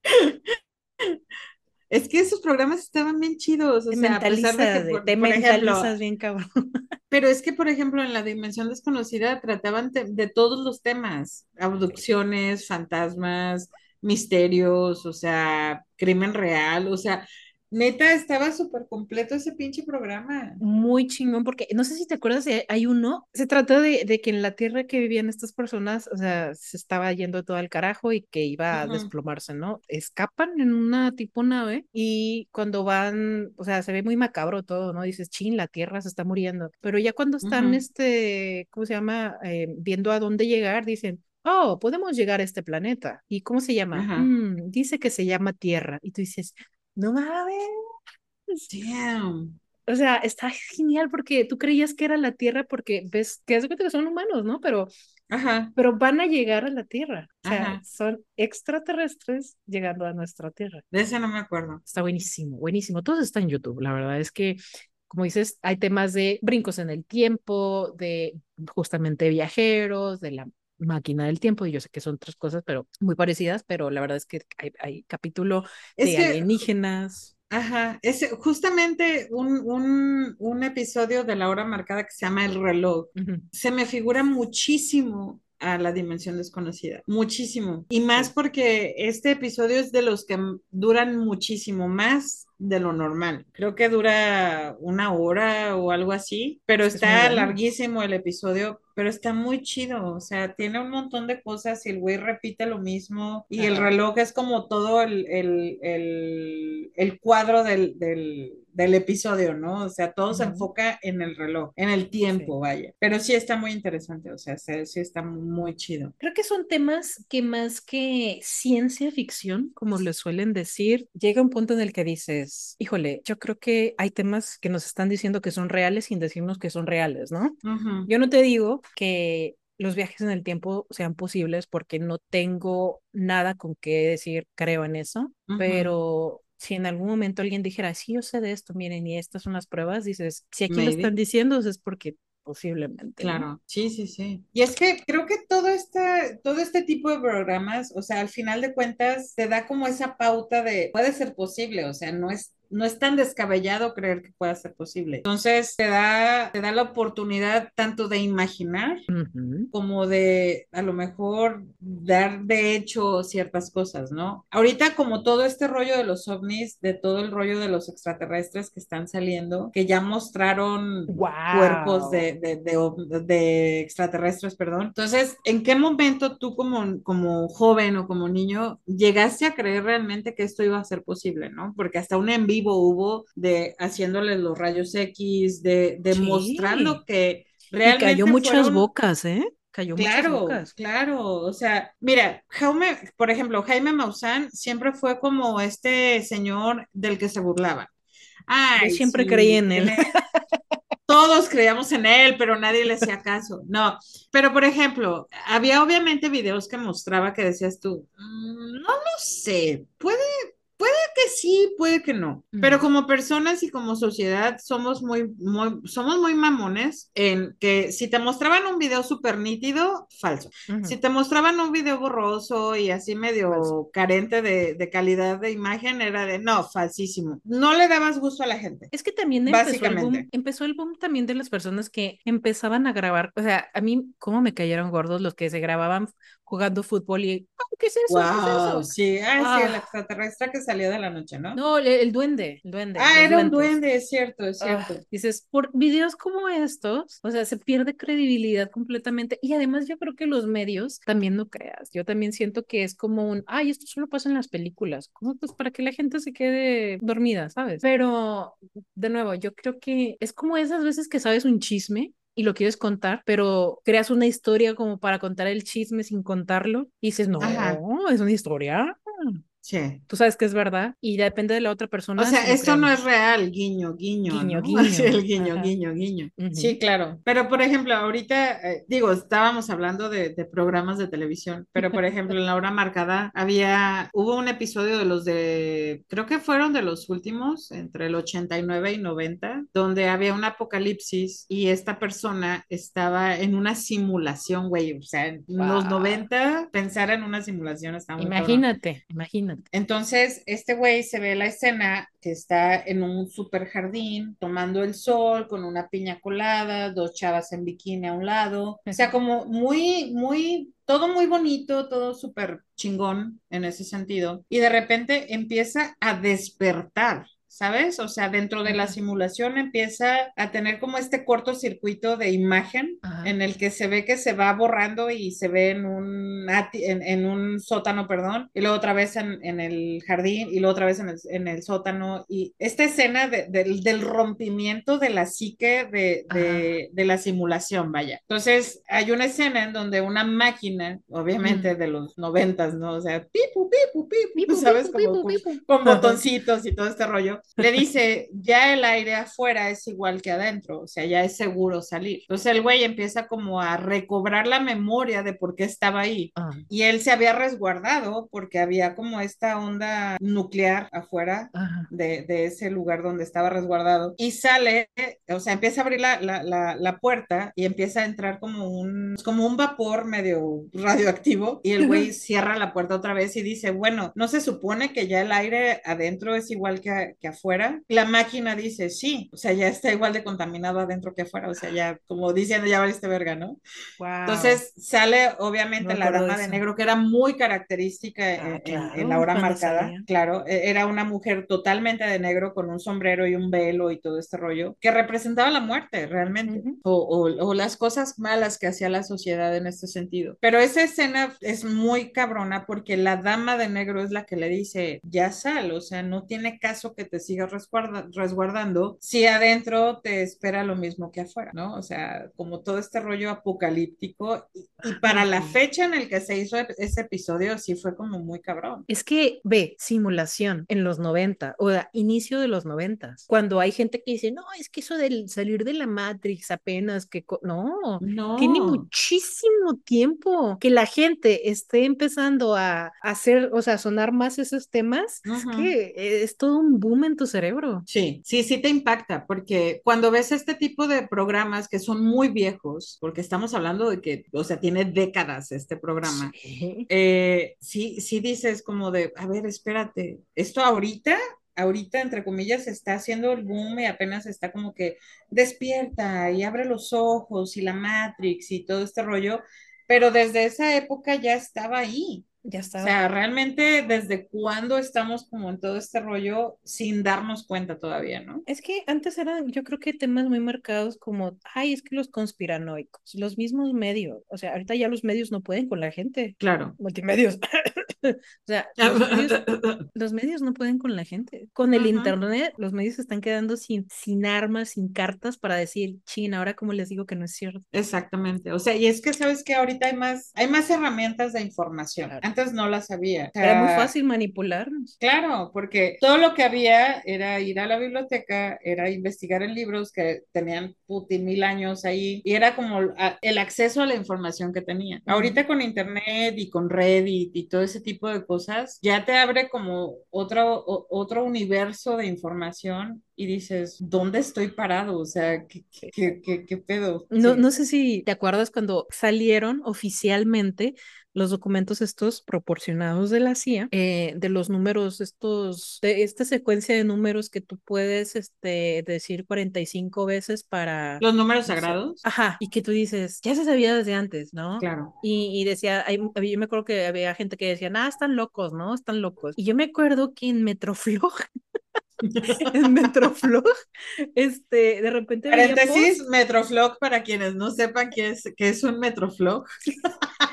Es que esos programas estaban bien chidos, o te sea, a pesar de que, te mentalizas bien cabrón. Pero es que, por ejemplo, en la dimensión desconocida trataban de todos los temas, abducciones, fantasmas, misterios, o sea, crimen real, o sea, Neta, estaba súper completo ese pinche programa. Muy chingón, porque no sé si te acuerdas, de, hay uno, se trata de, de, que en la tierra que vivían estas personas, o sea, se estaba yendo todo al carajo y que iba a desplomarse, ¿no? Escapan en una tipo nave y cuando van, o sea, se ve muy macabro todo, ¿no? Dices, chin, la tierra se está muriendo. Pero ya cuando están, este, ¿cómo se llama? Eh, viendo a dónde llegar, dicen, oh, podemos llegar a este planeta. ¿Y cómo se llama? Mm, dice que se llama Tierra. Y tú dices, no mames. Damn. O sea, está genial porque tú creías que era la Tierra porque ves que es que son humanos, ¿no? Pero, Ajá. pero van a llegar a la Tierra. O sea, son extraterrestres llegando a nuestra Tierra. De ese no me acuerdo. Está buenísimo, buenísimo. Todo está en YouTube. La verdad es que, como dices, hay temas de brincos en el tiempo, de justamente viajeros, de la máquina del tiempo, y yo sé que son tres cosas, pero muy parecidas, pero la verdad es que hay, hay capítulo de alienígenas. Ajá, es justamente un, un, un, episodio de la hora marcada que se llama El reloj. Se me figura muchísimo a la dimensión desconocida, muchísimo. Y más porque este episodio es de los que duran muchísimo más de lo normal. Creo que dura una hora o algo así, pero está larguísimo el episodio, pero está muy chido, o sea, tiene un montón de cosas y el güey repite lo mismo y el reloj es como todo el, el, el, el cuadro del, del, del, episodio, ¿no? O sea, todo se enfoca en el reloj, en el tiempo, vaya, pero sí está muy interesante, o sea, sí está muy chido. Creo que son temas que más que ciencia ficción, como le suelen decir, llega un punto en el que dices, híjole, yo creo que hay temas que nos están diciendo que son reales sin decirnos que son reales, ¿no? Yo no te digo que los viajes en el tiempo sean posibles porque no tengo nada con qué decir, creo en eso, pero si en algún momento alguien dijera, sí, yo sé de esto, miren, y estas son las pruebas, dices, si aquí lo están diciendo, es porque posiblemente. Claro, sí, sí, sí. Y es que creo que todo este, todo este tipo de programas, o sea, al final de cuentas, te da como esa pauta de puede ser posible, o sea, no es no es tan descabellado creer que pueda ser posible. Entonces, te da, te da la oportunidad tanto de imaginar como de a lo mejor dar de hecho ciertas cosas, ¿no? Ahorita como todo este rollo de los ovnis, de todo el rollo de los extraterrestres que están saliendo, que ya mostraron cuerpos de, de, extraterrestres, perdón. Entonces, ¿en qué momento tú como, como joven o como niño llegaste a creer realmente que esto iba a ser posible, ¿no? Porque hasta un envío hubo de haciéndole los rayos X, de demostrando que realmente. Y cayó muchas bocas, ¿eh? Cayó claro, muchas bocas. Claro, o sea, mira, Jaime, por ejemplo, Jaime Maussan siempre fue como este señor del que se burlaba. Ay, Yo siempre creí en él. Todos creíamos en él, pero nadie le hacía caso. No, pero por ejemplo, había obviamente videos que mostraba que decías tú, mm, no lo sé, puede, Puede que sí, puede que no, pero como personas y como sociedad somos muy, muy, somos muy mamones en que si te mostraban un video súper nítido, falso. Si te mostraban un video borroso y así medio carente de, de, calidad de imagen, era de no, falsísimo. No le dabas gusto a la gente. Es que también empezó el, boom, empezó el boom también de las personas que empezaban a grabar, o sea, a mí, ¿cómo me cayeron gordos los que se grababan jugando fútbol y ¿qué es eso? Wow, ¿Qué es eso? Sí, ah, sí, el ah. extraterrestre que salió de la noche, ¿no? No, el, duende, el duende. Ah, era un duende, es cierto, es ah, cierto. dices, por videos como estos, o sea, se pierde credibilidad completamente y además yo creo que los medios también no creas. Yo también siento que es como un, ay, esto solo pasa en las películas, como pues para que la gente se quede dormida, ¿sabes? Pero de nuevo, yo creo que es como esas veces que sabes un chisme y lo quieres contar, pero creas una historia como para contar el chisme sin contarlo y dices, no, es una historia. Sí. Tú sabes que es verdad y depende de la otra persona. O sea, esto no es real, guiño, guiño. Guiño, guiño. el guiño, guiño, guiño. Sí, claro. Pero, por ejemplo, ahorita, eh, digo, estábamos hablando de, de, programas de televisión, pero, por ejemplo, en la hora marcada había, hubo un episodio de los de, creo que fueron de los últimos, entre el 89 y 90, donde había un apocalipsis y esta persona estaba en una simulación, güey. O sea, en los 90, pensar en una simulación estaba Imagínate, imagínate. Entonces, este güey se ve la escena que está en un super jardín tomando el sol con una piña colada, dos chavas en bikini a un lado, o sea, como muy, muy, todo muy bonito, todo súper chingón en ese sentido. Y de repente empieza a despertar ¿sabes? O sea, dentro de la simulación empieza a tener como este cortocircuito de imagen en el que se ve que se va borrando y se ve en un, en, un sótano, perdón, y luego otra vez en, en, el jardín y luego otra vez en el, en el sótano. Y esta escena de, del rompimiento de la psique de, de, de, la simulación, vaya. Entonces, hay una escena en donde una máquina, obviamente de los noventas, ¿no? O sea, pipu, pipu, pipu, ¿sabes? como, con botoncitos y todo este rollo, le dice, ya el aire afuera es igual que adentro, o sea, ya es seguro salir. Entonces el güey empieza como a recobrar la memoria de por qué estaba ahí. Ah. Y él se había resguardado porque había como esta onda nuclear afuera de, de, ese lugar donde estaba resguardado. Y sale, o sea, empieza a abrir la, la, la, puerta y empieza a entrar como un, como un vapor medio radioactivo y el güey cierra la puerta otra vez y dice, bueno, no se supone que ya el aire adentro es igual que, que afuera. La máquina dice, sí, o sea, ya está igual de contaminado adentro que afuera, o sea, ya como diciendo, ya valiste verga, ¿no? Entonces sale obviamente la dama de negro, que era muy característica ah, en, la hora marcada, claro, e, era una mujer totalmente de negro con un sombrero y un velo y todo este rollo, que representaba la muerte realmente, o, o, las cosas malas que hacía la sociedad en este sentido. Pero esa escena es muy cabrona porque la dama de negro es la que le dice, ya sal, o sea, no tiene caso que te sigas resguardando si adentro te espera lo mismo que afuera, ¿no? O sea, como todo este rollo apocalíptico y, para la fecha en el que se hizo ese episodio sí fue como muy cabrón. Es que ve, simulación en los 90 o inicio de los 90, cuando hay gente que dice, no, es que eso del salir de la Matrix apenas que no, no, tiene muchísimo tiempo que la gente esté empezando a hacer, o sea, sonar más esos temas, es que es todo un boom en tu cerebro. Sí, sí, sí te impacta, porque cuando ves este tipo de programas que son muy viejos, porque estamos hablando de que, o sea, tiene décadas este programa, sí, eh, sí, sí dices como de, a ver, espérate, esto ahorita ahorita, entre comillas, está haciendo el boom y apenas está como que despierta y abre los ojos y la Matrix y todo este rollo, pero desde esa época ya estaba ahí. Ya está. O sea, realmente desde cuándo estamos como en todo este rollo sin darnos cuenta todavía, ¿no? Es que antes eran, yo creo que temas muy marcados como, ay, es que los conspiranoicos, los mismos medios, o sea, ahorita ya los medios no pueden con la gente. Claro. Multimedios. o sea, los medios, no pueden con la gente. Con el internet, los medios se están quedando sin, sin armas, sin cartas para decir, China, ahora como les digo que no es cierto. Exactamente. O sea, y es que sabes que ahorita hay más, hay más herramientas de información antes no las había. era muy fácil manipularnos. Claro, porque todo lo que había era ir a la biblioteca, era investigar en libros que tenían puti mil años ahí y era como el acceso a la información que tenía. Ahorita con internet y con Reddit y todo ese tipo de cosas, ya te abre como otro, otro universo de información y dices, ¿dónde estoy parado? O sea, ¿qué, qué, qué, qué pedo? No, no sé si te acuerdas cuando salieron oficialmente los documentos estos proporcionados de la CIA, eh, de los números, estos, de esta secuencia de números que tú puedes este, decir 45 veces para... Los números sagrados. Ajá, y que tú dices, ya se sabía desde antes, ¿no? Claro. Y, y decía, yo me acuerdo que había gente que decía, ah, están locos, ¿no? Están locos. Y yo me acuerdo que en Metroflog en Metroflog, este, de repente. Paréntesis, Metroflog, para quienes no sepan qué es, qué es un Metroflog.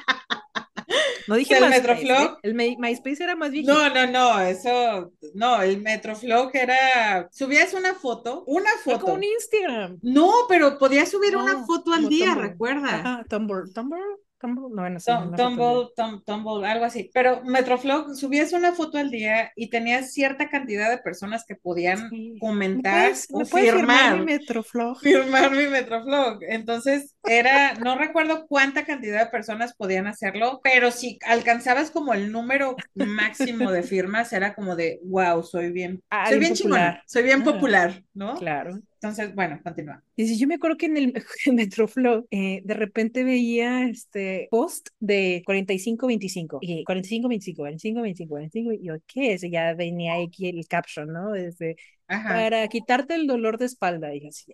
No dije el Metroflog. El MySpace era más viejo. No, no, no, eso, no, el Metroflog era, subías una foto, una foto. Como un Instagram. No, pero podías subir una foto al día, recuerda. Ajá, Tumblr, Tumblr. Tumblr, no, no sé, Tumblr, Tumblr, algo así. Pero Metroflog, subías una foto al día y tenías cierta cantidad de personas que podían comentar o firmar. mi Metroflog. Firmar mi Metroflog. Entonces, era, no recuerdo cuánta cantidad de personas podían hacerlo, pero si alcanzabas como el número máximo de firmas, era como de, wow, soy bien, soy bien chingona, soy bien popular, ¿no? Claro. Entonces, bueno, continúa. Y si yo me acuerdo que en el, Metroflow eh, de repente veía este post de 45-25 y 45-25, 45-25, 45 y yo, ¿qué es? Y ya venía aquí el caption, ¿no? Desde, para quitarte el dolor de espalda. Y así,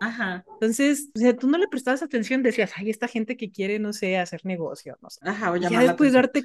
Ajá. Entonces, o sea, tú no le prestabas atención, decías, ay, esta gente que quiere, no sé, hacer negocio, no sé. Ajá, o y ya después darte,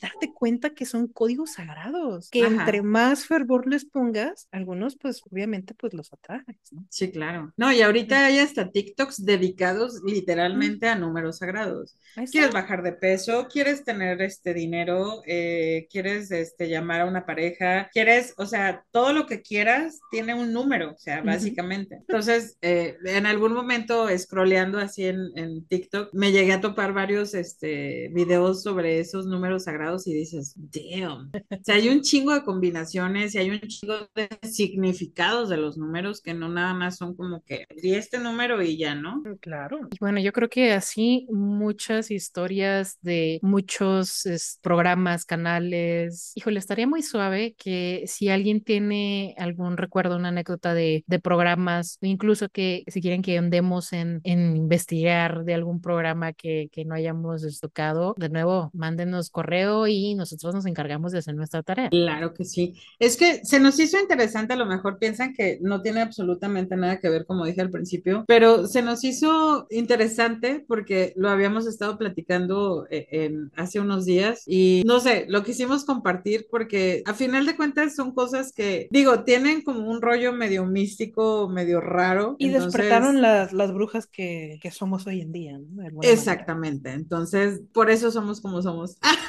darte cuenta que son códigos sagrados, que entre más fervor les pongas, algunos, pues, obviamente, pues los atraes, ¿no? Sí, claro. No, y ahorita hay hasta TikToks dedicados literalmente a números sagrados. ¿Quieres bajar de peso? ¿Quieres tener este dinero? Eh, ¿Quieres este, llamar a una pareja? ¿Quieres, o sea, todo lo que quieras tiene un número, o sea, básicamente. Entonces, eh, en algún momento, scrolleando así en, en, TikTok, me llegué a topar varios este, videos sobre esos números sagrados y dices, damn. O sea, hay un chingo de combinaciones y hay un chingo de significados de los números que no nada más son como que, y este número y ya, ¿no? Claro. bueno, yo creo que así muchas historias de muchos programas, canales, híjole, estaría muy suave que si alguien tiene algún recuerdo, una anécdota de, de programas, incluso que si quieren que andemos en, en investigar de algún programa que, que no hayamos tocado, de nuevo, mándenos correo y nosotros nos encargamos de hacer nuestra tarea. Claro que sí. Es que se nos hizo interesante, a lo mejor piensan que no tiene absolutamente nada que ver, como dije al principio, pero se nos hizo interesante porque lo habíamos estado platicando eh, en, hace unos días y no sé, lo quisimos compartir porque a final de cuentas son cosas que, digo, tienen como un rollo medio místico, medio raro. Y despertaron las, las brujas que, que, somos hoy en día, ¿no? Exactamente, entonces por eso somos como somos.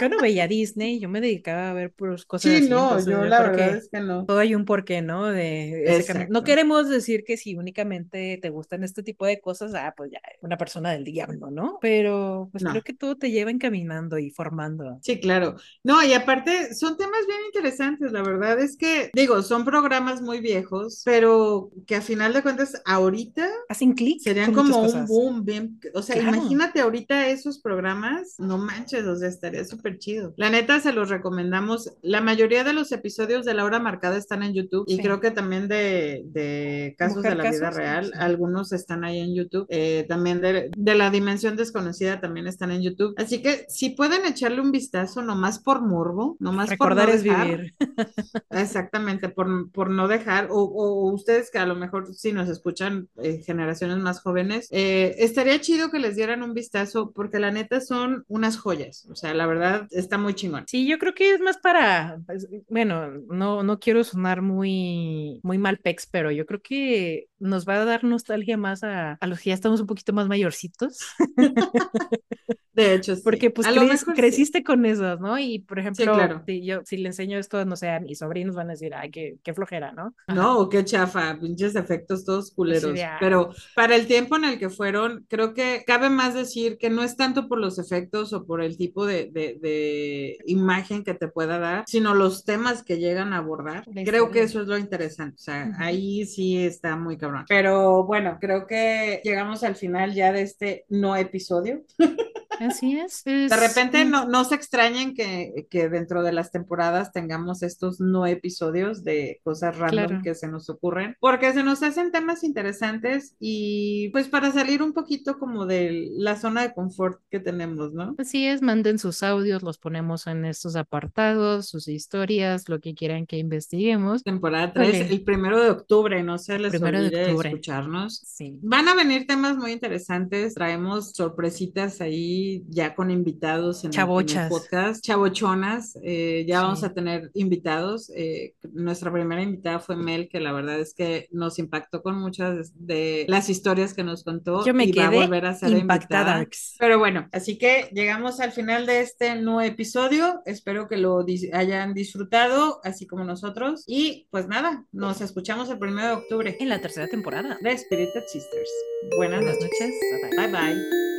Yo no veía Disney, yo me dedicaba a ver pues, cosas sí, no, yo la verdad es que no. Todo hay un porqué, ¿no? De no queremos decir que si únicamente te gustan este tipo de cosas, ah, pues ya, una persona del diablo, ¿no? Pero pues creo que todo te lleva encaminando y formando. Sí, claro. No, y aparte son temas bien interesantes, la verdad es que, digo, son programas muy viejos, pero que a final de cuentas ahorita hacen clic. Serían como un boom, bien, o sea, imagínate ahorita esos programas, no manches, o sea, estaría súper chido. La neta, se los recomendamos. La mayoría de los episodios de La Hora Marcada están en YouTube y creo que también de, casos de la vida real, algunos están ahí en YouTube. Eh, también de, La Dimensión Desconocida también están en YouTube. Así que si pueden echarle un vistazo, nomás por morbo, nomás Recordar por es vivir. Exactamente, por, por no dejar, o, ustedes que a lo mejor si nos escuchan eh, generaciones más jóvenes, eh, estaría chido que les dieran un vistazo porque la neta son unas joyas. O sea, la verdad está muy chingón. Sí, yo creo que es más para, pues, bueno, no, no quiero sonar muy, muy mal pex, pero yo creo que nos va a dar nostalgia más a, a los que ya estamos un poquito más mayorcitos. De hecho, sí. Porque pues creciste con esas, ¿no? Y por ejemplo, si yo si le enseño esto, no sé, a mis sobrinos van a decir, ay, qué, qué flojera, ¿no? No, qué chafa, pinches efectos todos culeros. Pero para el tiempo en el que fueron, creo que cabe más decir que no es tanto por los efectos o por el tipo de, de, de imagen que te pueda dar, sino los temas que llegan a abordar. Creo que eso es lo interesante. O sea, ahí sí está muy cabrón. Pero bueno, creo que llegamos al final ya de este no episodio. Así es. de repente no, no se extrañen que, que, dentro de las temporadas tengamos estos no episodios de cosas random que se nos ocurren, porque se nos hacen temas interesantes y pues para salir un poquito como de la zona de confort que tenemos, ¿no? Así es, manden sus audios, los ponemos en estos apartados, sus historias, lo que quieran que investiguemos. Temporada 3, el primero de octubre, no se les primero olvide de escucharnos. Sí. Van a venir temas muy interesantes, traemos sorpresitas ahí ya con invitados en, el, podcast. Chavochonas, eh, ya vamos a tener invitados. Eh, nuestra primera invitada fue Mel, que la verdad es que nos impactó con muchas de las historias que nos contó. Yo me y quedé va a volver a ser impactada. Invitada. Pero bueno, así que llegamos al final de este nuevo episodio. Espero que lo hayan disfrutado, así como nosotros. Y pues nada, nos escuchamos el primero de octubre. En la tercera temporada de Spirited Sisters. Buenas, noches. bye. bye.